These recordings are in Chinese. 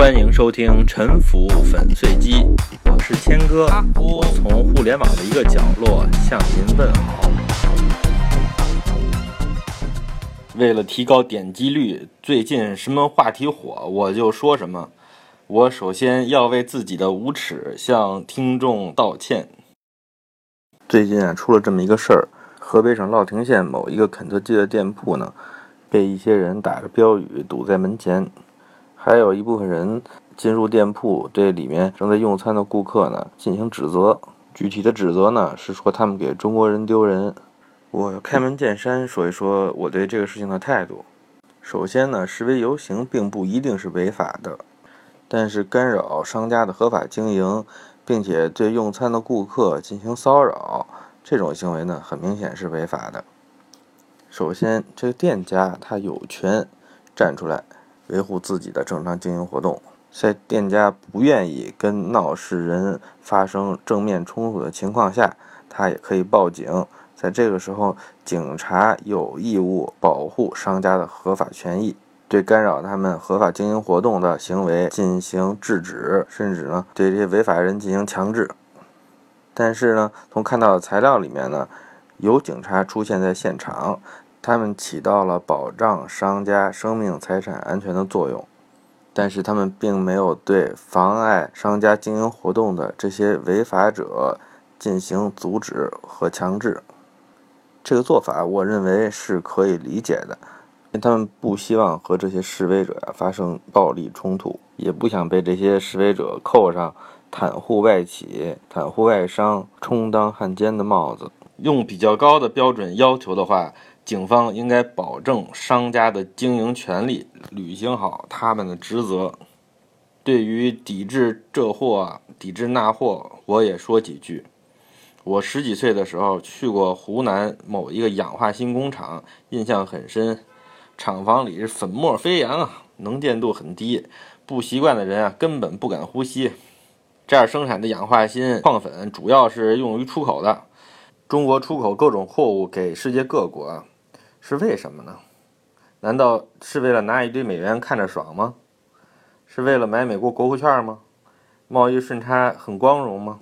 欢迎收听《沉浮粉碎机》，我是谦哥，我从互联网的一个角落向您问好。为了提高点击率，最近什么话题火我就说什么。我首先要为自己的无耻向听众道歉。最近啊，出了这么一个事儿，河北省乐亭县某一个肯德基的店铺呢，被一些人打着标语堵在门前，还有一部分人进入店铺，对里面正在用餐的顾客呢进行指责。具体的指责呢是说他们给中国人丢人。我开门见山说一说我对这个事情的态度。首先呢，示威游行并不一定是违法的，但是干扰商家的合法经营。并且对用餐的顾客进行骚扰，这种行为呢，很明显是违法的。首先，这个店家他有权站出来维护自己的正常经营活动，在店家不愿意跟闹事人发生正面冲突的情况下，他也可以报警。在这个时候，警察有义务保护商家的合法权益。对干扰他们合法经营活动的行为进行制止，甚至呢对这些违法人进行强制。但是呢，从看到的材料里面呢，有警察出现在现场，他们起到了保障商家生命财产安全的作用，但是他们并没有对妨碍商家经营活动的这些违法者进行阻止和强制。这个做法，我认为是可以理解的。因为他们不希望和这些示威者发生暴力冲突，也不想被这些示威者扣上袒护外企、袒护外商、充当汉奸的帽子。用比较高的标准要求的话，警方应该保证商家的经营权利，履行好他们的职责。对于抵制这货、抵制那货，我也说几句。我十几岁的时候去过湖南某一个氧化锌工厂，印象很深。厂房里是粉末飞扬啊，能见度很低，不习惯的人啊根本不敢呼吸。这儿生产的氧化锌矿粉主要是用于出口的，中国出口各种货物给世界各国，是为什么呢？难道是为了拿一堆美元看着爽吗？是为了买美国国库券吗？贸易顺差很光荣吗？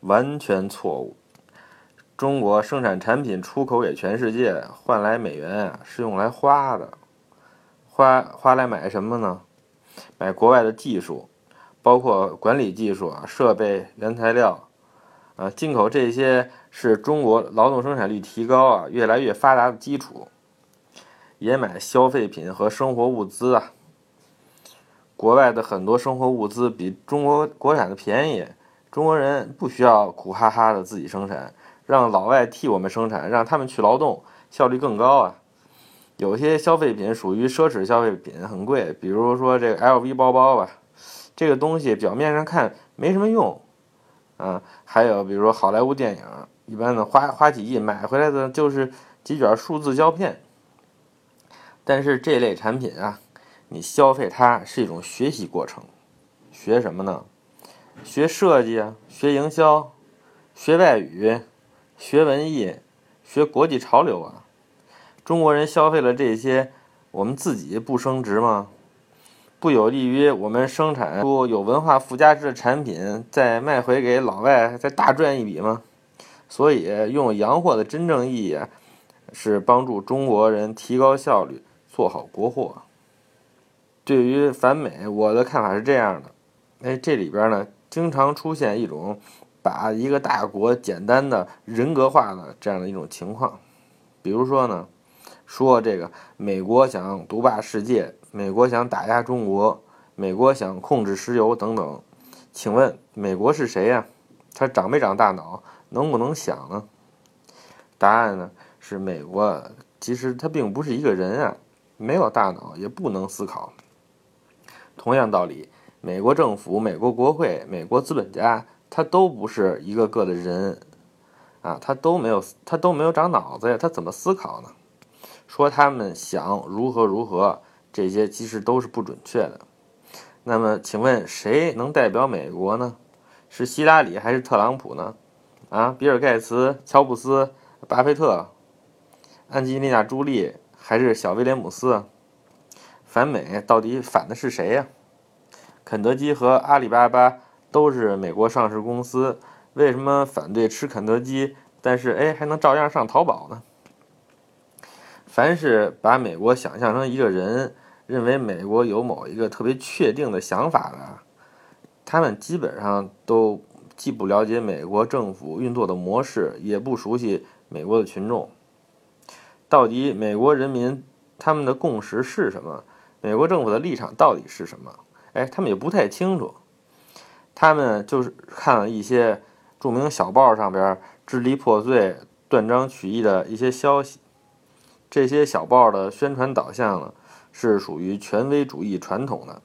完全错误。中国生产产品出口给全世界，换来美元啊，是用来花的，花花来买什么呢？买国外的技术，包括管理技术啊、设备、原材料，啊，进口这些是中国劳动生产率提高啊、越来越发达的基础。也买消费品和生活物资啊，国外的很多生活物资比中国国产的便宜，中国人不需要苦哈哈的自己生产。让老外替我们生产，让他们去劳动，效率更高啊！有些消费品属于奢侈消费品，很贵，比如说这个 LV 包包吧，这个东西表面上看没什么用，啊，还有比如说好莱坞电影，一般的花花几亿买回来的就是几卷数字胶片。但是这类产品啊，你消费它是一种学习过程，学什么呢？学设计啊，学营销，学外语。学文艺，学国际潮流啊！中国人消费了这些，我们自己不升值吗？不有利于我们生产出有文化附加值的产品，再卖回给老外，再大赚一笔吗？所以，用洋货的真正意义是帮助中国人提高效率，做好国货。对于反美，我的看法是这样的：哎，这里边呢，经常出现一种。把一个大国简单的人格化的这样的一种情况，比如说呢，说这个美国想独霸世界，美国想打压中国，美国想控制石油等等，请问美国是谁呀？他长没长大脑？能不能想呢？答案呢是美国其实他并不是一个人啊，没有大脑，也不能思考。同样道理，美国政府、美国国会、美国资本家。他都不是一个个的人，啊，他都没有，他都没有长脑子呀，他怎么思考呢？说他们想如何如何，这些其实都是不准确的。那么，请问谁能代表美国呢？是希拉里还是特朗普呢？啊，比尔盖茨、乔布斯、巴菲特、安吉丽娜·朱莉还是小威廉姆斯？反美到底反的是谁呀？肯德基和阿里巴巴都是美国上市公司，为什么反对吃肯德基，但是哎还能照样上淘宝呢？凡是把美国想象成一个人，认为美国有某一个特别确定的想法的，他们基本上都既不了解美国政府运作的模式，也不熟悉美国的群众。到底美国人民他们的共识是什么？美国政府的立场到底是什么？哎，他们也不太清楚。他们就是看了一些著名小报上边支离破碎、断章取义的一些消息。这些小报的宣传导向呢，是属于权威主义传统的。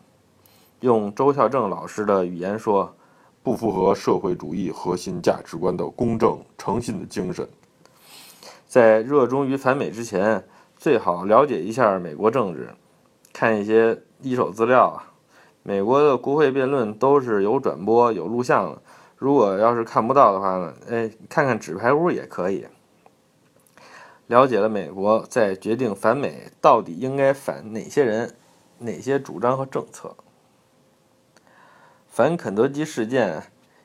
用周孝正老师的语言说，不符合社会主义核心价值观的公正诚信的精神。在热衷于反美之前，最好了解一下美国政治，看一些一手资料啊。美国的国会辩论都是有转播、有录像的。如果要是看不到的话呢，哎，看看纸牌屋也可以。了解了美国，再决定反美到底应该反哪些人、哪些主张和政策。反肯德基事件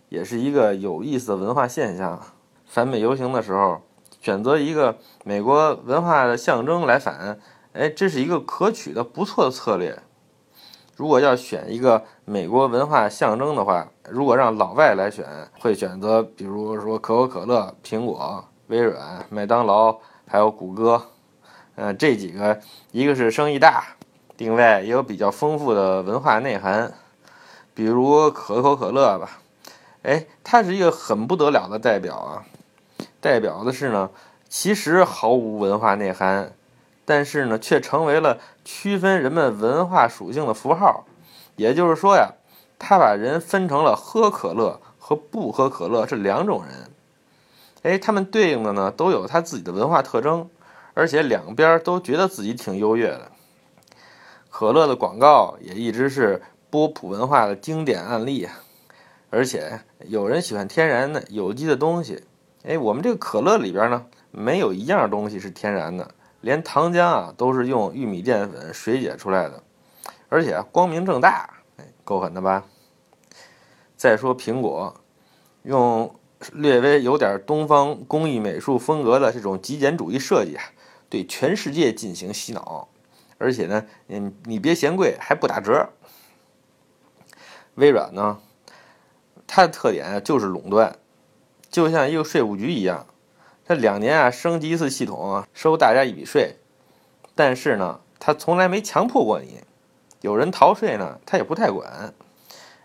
也是一个有意思的文化现象。反美游行的时候，选择一个美国文化的象征来反，哎，这是一个可取的、不错的策略。如果要选一个美国文化象征的话，如果让老外来选，会选择比如说可口可乐、苹果、微软、麦当劳。还有谷歌，呃，这几个一个是生意大，另外也有比较丰富的文化内涵，比如可口可乐吧，哎，它是一个很不得了的代表啊，代表的是呢，其实毫无文化内涵，但是呢，却成为了区分人们文化属性的符号，也就是说呀，它把人分成了喝可乐和不喝可乐这两种人。哎，他们对应的呢都有他自己的文化特征，而且两边都觉得自己挺优越的。可乐的广告也一直是波普文化的经典案例，而且有人喜欢天然的有机的东西。哎，我们这个可乐里边呢，没有一样东西是天然的，连糖浆啊都是用玉米淀粉水解出来的，而且光明正大，哎，够狠的吧？再说苹果，用。略微有点东方工艺美术风格的这种极简主义设计啊，对全世界进行洗脑，而且呢，嗯，你别嫌贵，还不打折。微软呢，它的特点就是垄断，就像一个税务局一样，它两年啊升级一次系统，收大家一笔税，但是呢，它从来没强迫过你，有人逃税呢，它也不太管。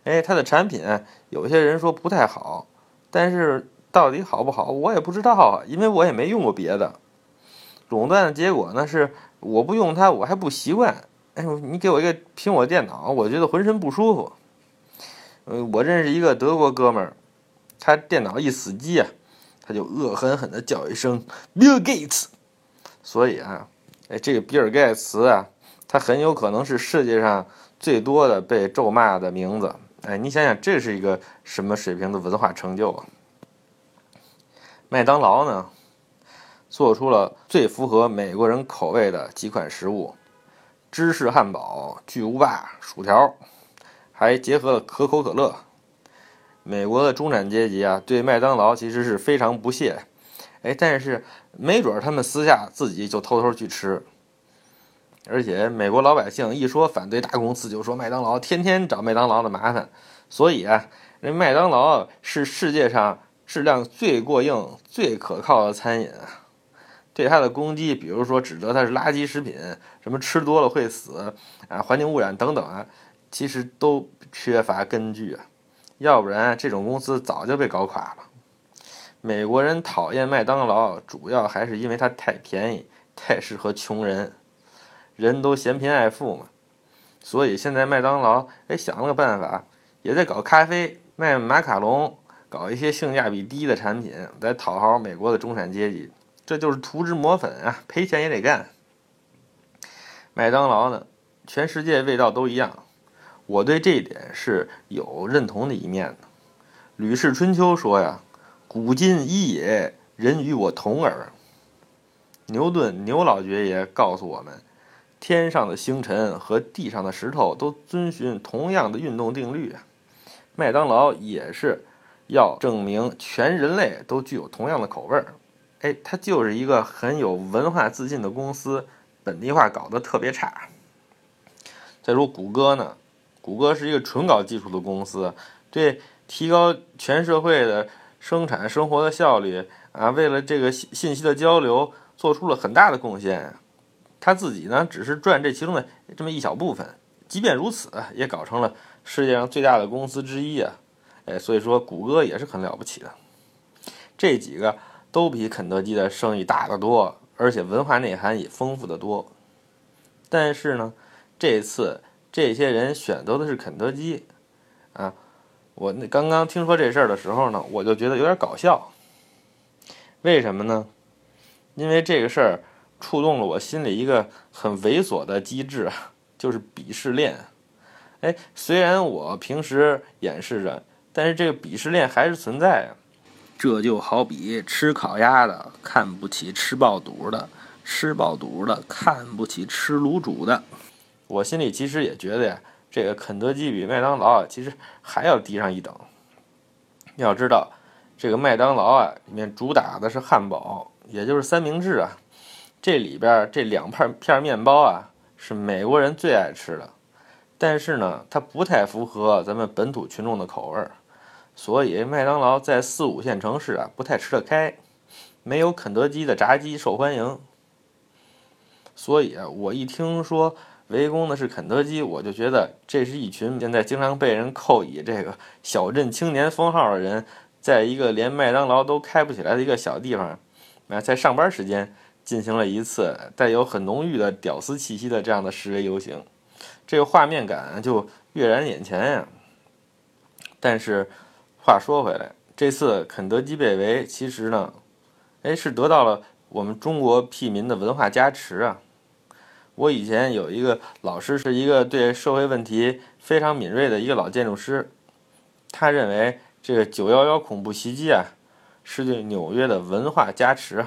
哎，它的产品有些人说不太好。但是到底好不好，我也不知道啊，因为我也没用过别的。垄断的结果呢是，我不用它，我还不习惯。哎，你给我一个苹果电脑，我觉得浑身不舒服。嗯，我认识一个德国哥们儿，他电脑一死机啊，他就恶狠狠地叫一声 “Bill Gates”。所以啊，哎，这个比尔盖茨啊，他很有可能是世界上最多的被咒骂的名字。哎，你想想，这是一个什么水平的文化成就啊？麦当劳呢，做出了最符合美国人口味的几款食物：芝士汉堡、巨无霸、薯条，还结合了可口可乐。美国的中产阶级啊，对麦当劳其实是非常不屑。哎，但是没准他们私下自己就偷偷去吃。而且美国老百姓一说反对大公司，就说麦当劳天天找麦当劳的麻烦，所以啊，人麦当劳是世界上质量最过硬、最可靠的餐饮。对它的攻击，比如说指责它是垃圾食品，什么吃多了会死啊、环境污染等等啊，其实都缺乏根据啊。要不然这种公司早就被搞垮了。美国人讨厌麦当劳，主要还是因为它太便宜，太适合穷人。人都嫌贫爱富嘛，所以现在麦当劳哎想了个办法，也在搞咖啡、卖马卡龙，搞一些性价比低的产品来讨好美国的中产阶级。这就是涂脂抹粉啊，赔钱也得干。麦当劳呢，全世界味道都一样，我对这一点是有认同的一面的。《吕氏春秋》说呀：“古今一也，人与我同耳。”牛顿牛老爵爷告诉我们。天上的星辰和地上的石头都遵循同样的运动定律啊。麦当劳也是要证明全人类都具有同样的口味儿。哎，它就是一个很有文化自信的公司，本地化搞得特别差。再说谷歌呢，谷歌是一个纯搞技术的公司，对提高全社会的生产生活的效率啊，为了这个信信息的交流做出了很大的贡献。他自己呢，只是赚这其中的这么一小部分。即便如此，也搞成了世界上最大的公司之一啊！哎，所以说谷歌也是很了不起的。这几个。都比肯德基的生意大得多，而且文化内涵也丰富得多。但是呢，这次这些人选择的是肯德基，啊，我那刚刚听说这事儿的时候呢，我就觉得有点搞笑。为什么呢？因为这个事儿触动了我心里一个很猥琐的机制，就是鄙视链。哎，虽然我平时掩饰着，但是这个鄙视链还是存在啊。这就好比吃烤鸭的看不起吃爆肚的，吃爆肚的看不起吃卤煮的。我心里其实也觉得呀，这个肯德基比麦当劳，其实还要低上一等。要知道，这个麦当劳啊，里面主打的是汉堡，也就是三明治啊，这里边这两片片面包啊，是美国人最爱吃的，但是呢，它不太符合咱们本土群众的口味儿。所以麦当劳在四五线城市啊不太吃得开，没有肯德基的炸鸡受欢迎。所以啊，我一听说围攻的是肯德基，我就觉得这是一群现在经常被人扣以这个小镇青年封号的人，在一个连麦当劳都开不起来的一个小地方，啊，在上班时间进行了一次带有很浓郁的屌丝气息的这样的示威游行，这个画面感就跃然眼前呀。但是。话说回来，这次肯德基被围，其实呢，哎，是得到了我们中国屁民的文化加持啊。我以前有一个老师，是一个对社会问题非常敏锐的一个老建筑师，他认为这个九幺幺恐怖袭击啊，是对纽约的文化加持。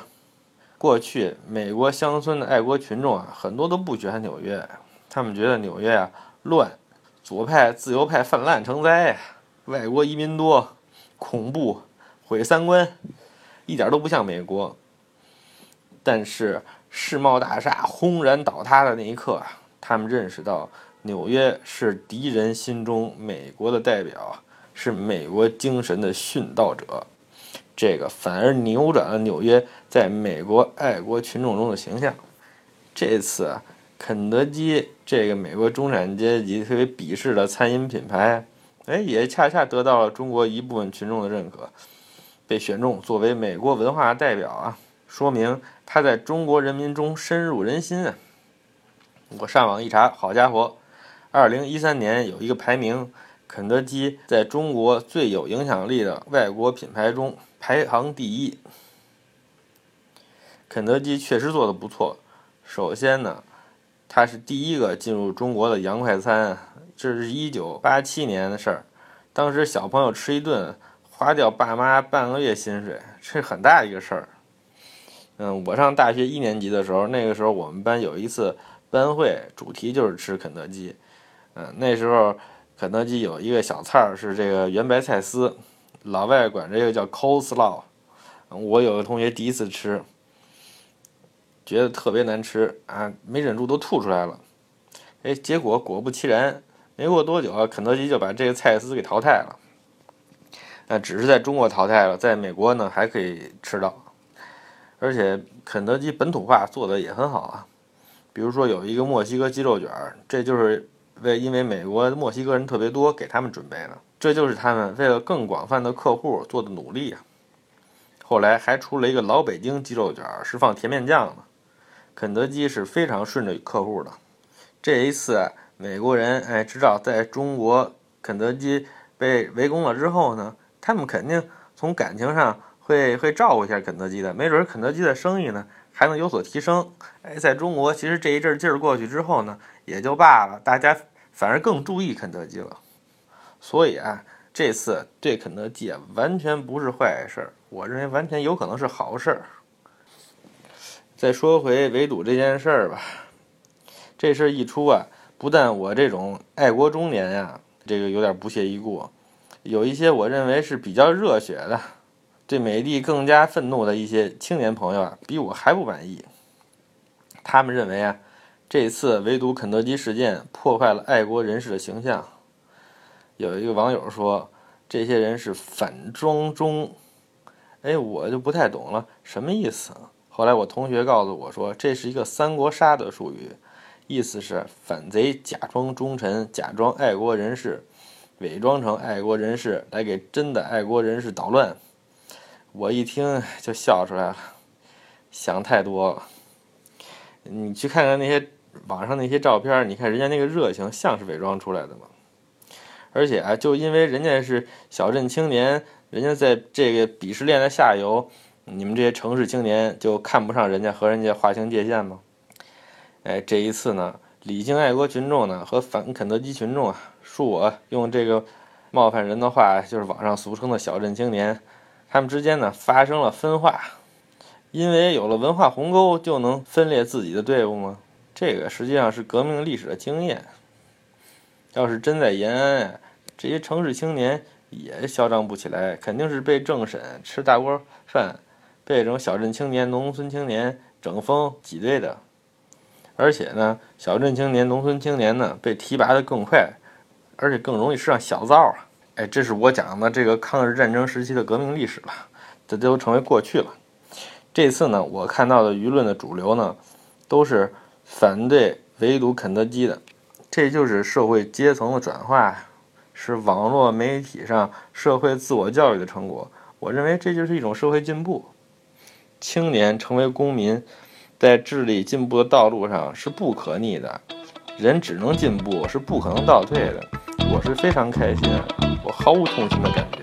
过去美国乡村的爱国群众啊，很多都不喜欢纽约，他们觉得纽约啊乱，左派、自由派泛滥成灾。外国移民多，恐怖，毁三观，一点都不像美国。但是世贸大厦轰然倒塌的那一刻，他们认识到纽约是敌人心中美国的代表，是美国精神的殉道者。这个反而扭转了纽约在美国爱国群众中的形象。这次啊肯德基这个美国中产阶级特别鄙视的餐饮品牌。哎，也恰恰得到了中国一部分群众的认可，被选中作为美国文化代表啊，说明他在中国人民中深入人心啊。我上网一查，好家伙，二零一三年有一个排名，肯德基在中国最有影响力的外国品牌中排行第一。肯德基确实做的不错，首先呢，它是第一个进入中国的洋快餐。这是一九八七年的事儿，当时小朋友吃一顿花掉爸妈半个月薪水，这很大一个事儿。嗯，我上大学一年级的时候，那个时候我们班有一次班会，主题就是吃肯德基。嗯，那时候肯德基有一个小菜儿是这个圆白菜丝，老外管这个叫 coleslaw。我有个同学第一次吃，觉得特别难吃啊，没忍住都吐出来了。哎，结果果不其然。没过多久啊，肯德基就把这个菜丝给淘汰了。那，只是在中国淘汰了，在美国呢还可以吃到。而且肯德基本土化做的也很好啊，比如说有一个墨西哥鸡肉卷儿，这就是为因为美国墨西哥人特别多，给他们准备的。这就是他们为了更广泛的客户做的努力啊。后来还出了一个老北京鸡肉卷，是放甜面酱的。肯德基是非常顺着客户的。这一次。美国人哎，知道在中国肯德基被围攻了之后呢，他们肯定从感情上会会照顾一下肯德基的，没准肯德基的生意呢还能有所提升。哎，在中国其实这一阵劲儿过去之后呢，也就罢了，大家反而更注意肯德基了。所以啊，这次对肯德基完全不是坏事儿，我认为完全有可能是好事儿。再说回围堵这件事儿吧。这事儿一出啊，不但我这种爱国中年呀，这个有点不屑一顾，有一些我认为是比较热血的，对美帝更加愤怒的一些青年朋友啊，比我还不满意。他们认为啊，这次围堵肯德基事件破坏了爱国人士的形象。有一个网友说，这些人是反装中，哎，我就不太懂了，什么意思？后来我同学告诉我说，这是一个三国杀的术语。意思是反贼假装忠臣，假装爱国人士，伪装成爱国人士来给真的爱国人士捣乱。我一听就笑出来了，想太多了。你去看看那些网上那些照片，你看人家那个热情像是伪装出来的吗？而且啊，就因为人家是小镇青年，人家在这个鄙视链的下游，你们这些城市青年就看不上人家，和人家划清界限吗？哎，这一次呢，理性爱国群众呢和反肯德基群众啊，恕我用这个冒犯人的话，就是网上俗称的小镇青年，他们之间呢发生了分化，因为有了文化鸿沟，就能分裂自己的队伍吗？这个实际上是革命历史的经验。要是真在延安啊，这些城市青年也嚣张不起来，肯定是被政审吃大锅饭，被这种小镇青年、农村青年整风挤兑的。而且呢，小镇青年、农村青年呢，被提拔的更快，而且更容易吃上小灶啊！哎，这是我讲的这个抗日战争时期的革命历史了，这都成为过去了。这次呢，我看到的舆论的主流呢，都是反对围堵肯德基的，这就是社会阶层的转化，是网络媒体上社会自我教育的成果。我认为这就是一种社会进步，青年成为公民。在智力进步的道路上是不可逆的，人只能进步，是不可能倒退的。我是非常开心，我毫无痛心的感觉。